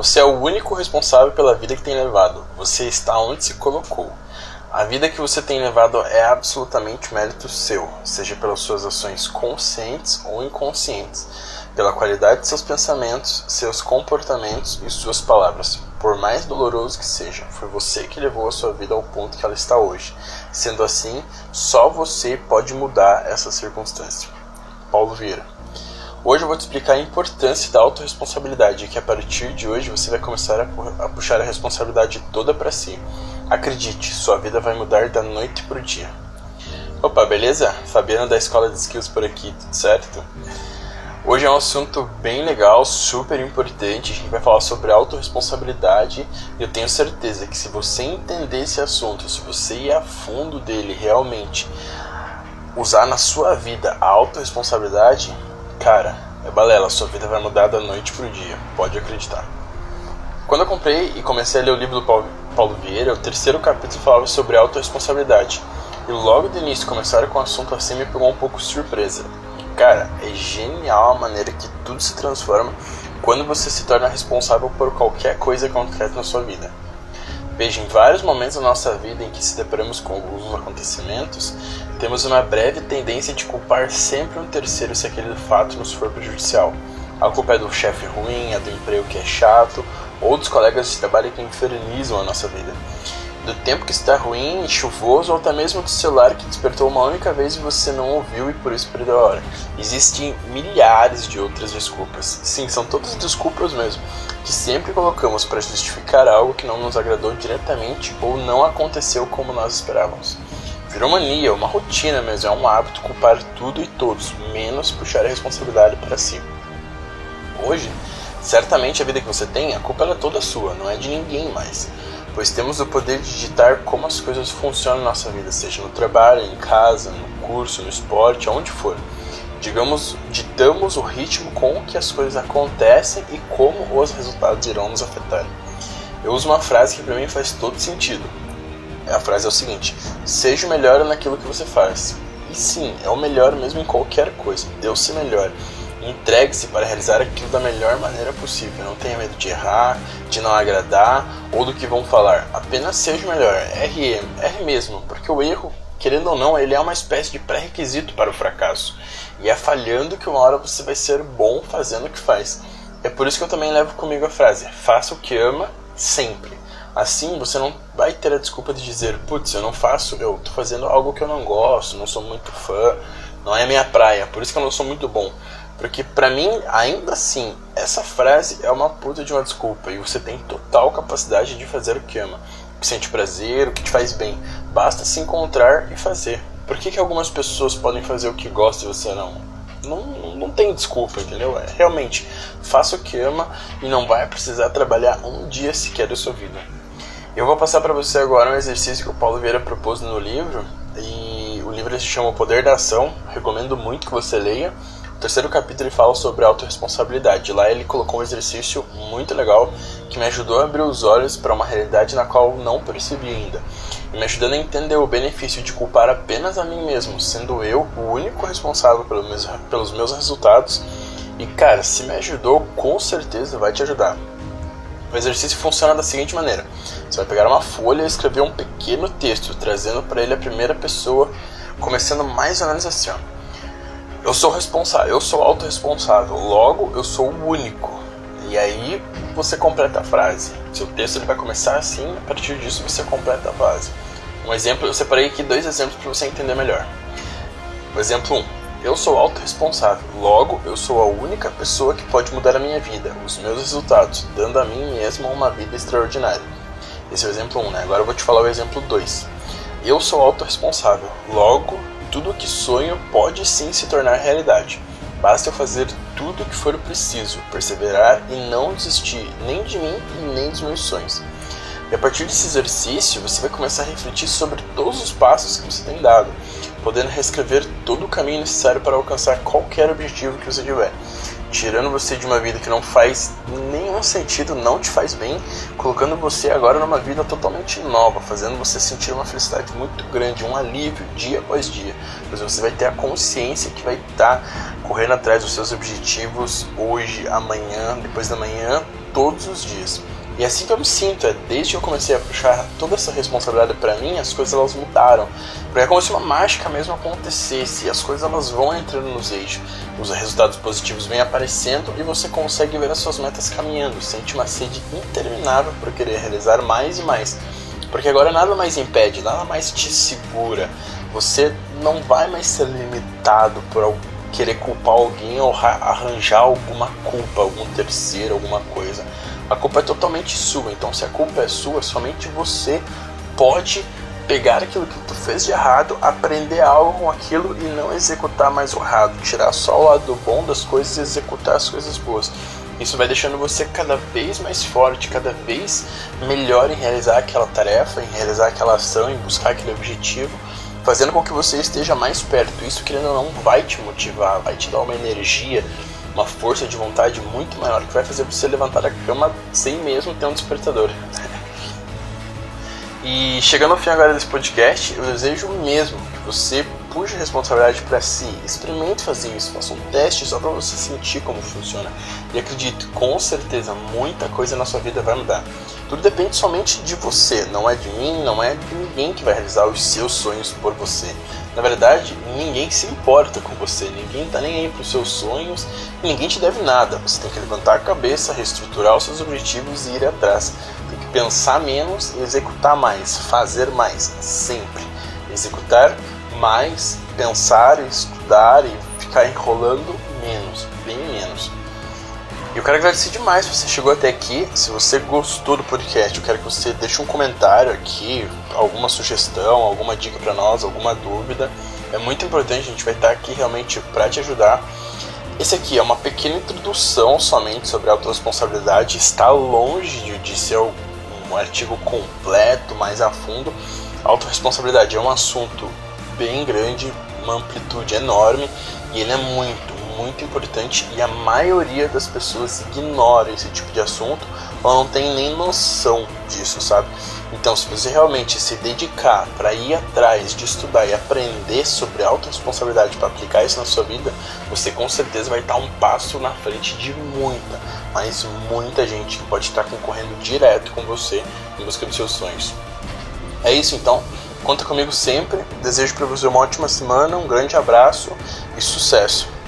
Você é o único responsável pela vida que tem levado. Você está onde se colocou. A vida que você tem levado é absolutamente mérito seu, seja pelas suas ações conscientes ou inconscientes, pela qualidade de seus pensamentos, seus comportamentos e suas palavras. Por mais doloroso que seja, foi você que levou a sua vida ao ponto que ela está hoje. Sendo assim, só você pode mudar essa circunstância. Paulo Vieira. Hoje eu vou te explicar a importância da autorresponsabilidade que a partir de hoje você vai começar a puxar a responsabilidade toda para si. Acredite, sua vida vai mudar da noite pro dia. Opa, beleza? Fabiana da Escola de Skills por aqui, tudo certo? Hoje é um assunto bem legal, super importante. A gente vai falar sobre autorresponsabilidade eu tenho certeza que se você entender esse assunto, se você ir a fundo dele realmente, usar na sua vida a autorresponsabilidade, Cara, é balela, sua vida vai mudar da noite pro dia, pode acreditar. Quando eu comprei e comecei a ler o livro do Paulo, Vieira, o terceiro capítulo falava sobre autorresponsabilidade. E logo de início começaram com o assunto assim me pegou um pouco surpresa. Cara, é genial a maneira que tudo se transforma quando você se torna responsável por qualquer coisa acontece na sua vida. Veja, em vários momentos da nossa vida em que se deparamos com alguns acontecimentos, temos uma breve tendência de culpar sempre um terceiro se aquele fato nos for prejudicial. A culpa é do chefe ruim, é do emprego que é chato, ou dos colegas de trabalho que infernizam a nossa vida. Do tempo que está ruim, chuvoso, ou até mesmo do celular que despertou uma única vez e você não ouviu e por isso perdeu a hora. Existem milhares de outras desculpas. Sim, são todas desculpas mesmo que sempre colocamos para justificar algo que não nos agradou diretamente ou não aconteceu como nós esperávamos. Virou mania, uma rotina mesmo, é um hábito culpar tudo e todos, menos puxar a responsabilidade para si. Hoje, certamente a vida que você tem, a culpa é toda sua, não é de ninguém mais, pois temos o poder de digitar como as coisas funcionam na nossa vida, seja no trabalho, em casa, no curso, no esporte, aonde for digamos, ditamos o ritmo com que as coisas acontecem e como os resultados irão nos afetar. Eu uso uma frase que para mim faz todo sentido. A frase é o seguinte: seja o melhor naquilo que você faz. E sim, é o melhor mesmo em qualquer coisa. Deus-se melhor. Entregue-se para realizar aquilo da melhor maneira possível. Não tenha medo de errar, de não agradar ou do que vão falar. Apenas seja o melhor. Erre, erre mesmo, porque o erro querendo ou não, ele é uma espécie de pré-requisito para o fracasso. E é falhando que uma hora você vai ser bom fazendo o que faz. É por isso que eu também levo comigo a frase: faça o que ama sempre. Assim você não vai ter a desculpa de dizer, putz, eu não faço, eu tô fazendo algo que eu não gosto, não sou muito fã, não é minha praia, por isso que eu não sou muito bom. Porque para mim, ainda assim, essa frase é uma puta de uma desculpa e você tem total capacidade de fazer o que ama que sente prazer, o que te faz bem. Basta se encontrar e fazer. Por que, que algumas pessoas podem fazer o que gostam e você não? Não, não tem desculpa, entendeu? É, realmente, faça o que ama e não vai precisar trabalhar um dia sequer da sua vida. Eu vou passar para você agora um exercício que o Paulo Vieira propôs no livro. E o livro se chama O Poder da Ação. Recomendo muito que você leia terceiro capítulo ele fala sobre autorresponsabilidade. Lá ele colocou um exercício muito legal que me ajudou a abrir os olhos para uma realidade na qual não percebi ainda. E me ajudando a entender o benefício de culpar apenas a mim mesmo, sendo eu o único responsável pelos meus, pelos meus resultados. E cara, se me ajudou, com certeza vai te ajudar. O exercício funciona da seguinte maneira: você vai pegar uma folha e escrever um pequeno texto, trazendo para ele a primeira pessoa, começando mais ou menos assim. Ó. Eu sou responsável, eu sou autorresponsável, logo eu sou o único. E aí você completa a frase. Seu texto ele vai começar assim, a partir disso você completa a frase. Um exemplo, eu separei aqui dois exemplos para você entender melhor. O exemplo 1. Um, eu sou autorresponsável, logo eu sou a única pessoa que pode mudar a minha vida, os meus resultados, dando a mim mesmo uma vida extraordinária. Esse é o exemplo 1, um, né? Agora eu vou te falar o exemplo 2. Eu sou autorresponsável, logo tudo o que sonho pode sim se tornar realidade. Basta eu fazer tudo o que for preciso, perseverar e não desistir nem de mim e nem dos meus sonhos. E a partir desse exercício, você vai começar a refletir sobre todos os passos que você tem dado, podendo reescrever todo o caminho necessário para alcançar qualquer objetivo que você tiver tirando você de uma vida que não faz nenhum sentido, não te faz bem, colocando você agora numa vida totalmente nova, fazendo você sentir uma felicidade muito grande, um alívio dia após dia. Pois você vai ter a consciência que vai estar tá correndo atrás dos seus objetivos hoje, amanhã, depois da manhã, todos os dias. E assim que eu me sinto, é desde que eu comecei a puxar toda essa responsabilidade para mim, as coisas elas mudaram. Porque é como se uma mágica mesmo acontecesse, as coisas elas vão entrando nos eixos, os resultados positivos vêm aparecendo e você consegue ver as suas metas caminhando, sente uma sede interminável por querer realizar mais e mais. Porque agora nada mais impede, nada mais te segura. Você não vai mais ser limitado por querer culpar alguém ou arranjar alguma culpa, algum terceiro, alguma coisa a culpa é totalmente sua. Então, se a culpa é sua, somente você pode pegar aquilo que tu fez de errado, aprender algo com aquilo e não executar mais o errado, tirar só o lado bom das coisas e executar as coisas boas. Isso vai deixando você cada vez mais forte, cada vez melhor em realizar aquela tarefa, em realizar aquela ação, em buscar aquele objetivo, fazendo com que você esteja mais perto. Isso, querendo ou não, vai te motivar, vai te dar uma energia, uma força de vontade muito maior que vai fazer você levantar da cama sem mesmo ter um despertador. e chegando ao fim agora desse podcast, eu desejo mesmo que você puxe a responsabilidade para si, experimente fazer isso, faça um teste só para você sentir como funciona. E acredito, com certeza, muita coisa na sua vida vai mudar. Tudo depende somente de você, não é de mim, não é de ninguém que vai realizar os seus sonhos por você. Na verdade, ninguém se importa com você, ninguém tá nem aí pros seus sonhos, ninguém te deve nada. Você tem que levantar a cabeça, reestruturar os seus objetivos e ir atrás. Tem que pensar menos e executar mais, fazer mais, sempre. Executar mais, pensar, estudar e ficar enrolando menos, bem menos. E eu quero agradecer demais se você chegou até aqui. Se você gostou do podcast, eu quero que você deixe um comentário aqui, alguma sugestão, alguma dica para nós, alguma dúvida. É muito importante, a gente vai estar aqui realmente para te ajudar. Esse aqui é uma pequena introdução somente sobre autorresponsabilidade, está longe de ser um artigo completo, mais a fundo. A autorresponsabilidade é um assunto bem grande, uma amplitude enorme e ele é muito, muito importante e a maioria das pessoas ignora esse tipo de assunto ou não tem nem noção disso, sabe? Então, se você realmente se dedicar para ir atrás de estudar e aprender sobre autorresponsabilidade para aplicar isso na sua vida, você com certeza vai estar um passo na frente de muita, mas muita gente que pode estar concorrendo direto com você em busca dos seus sonhos. É isso então. Conta comigo sempre. Desejo para você uma ótima semana, um grande abraço e sucesso.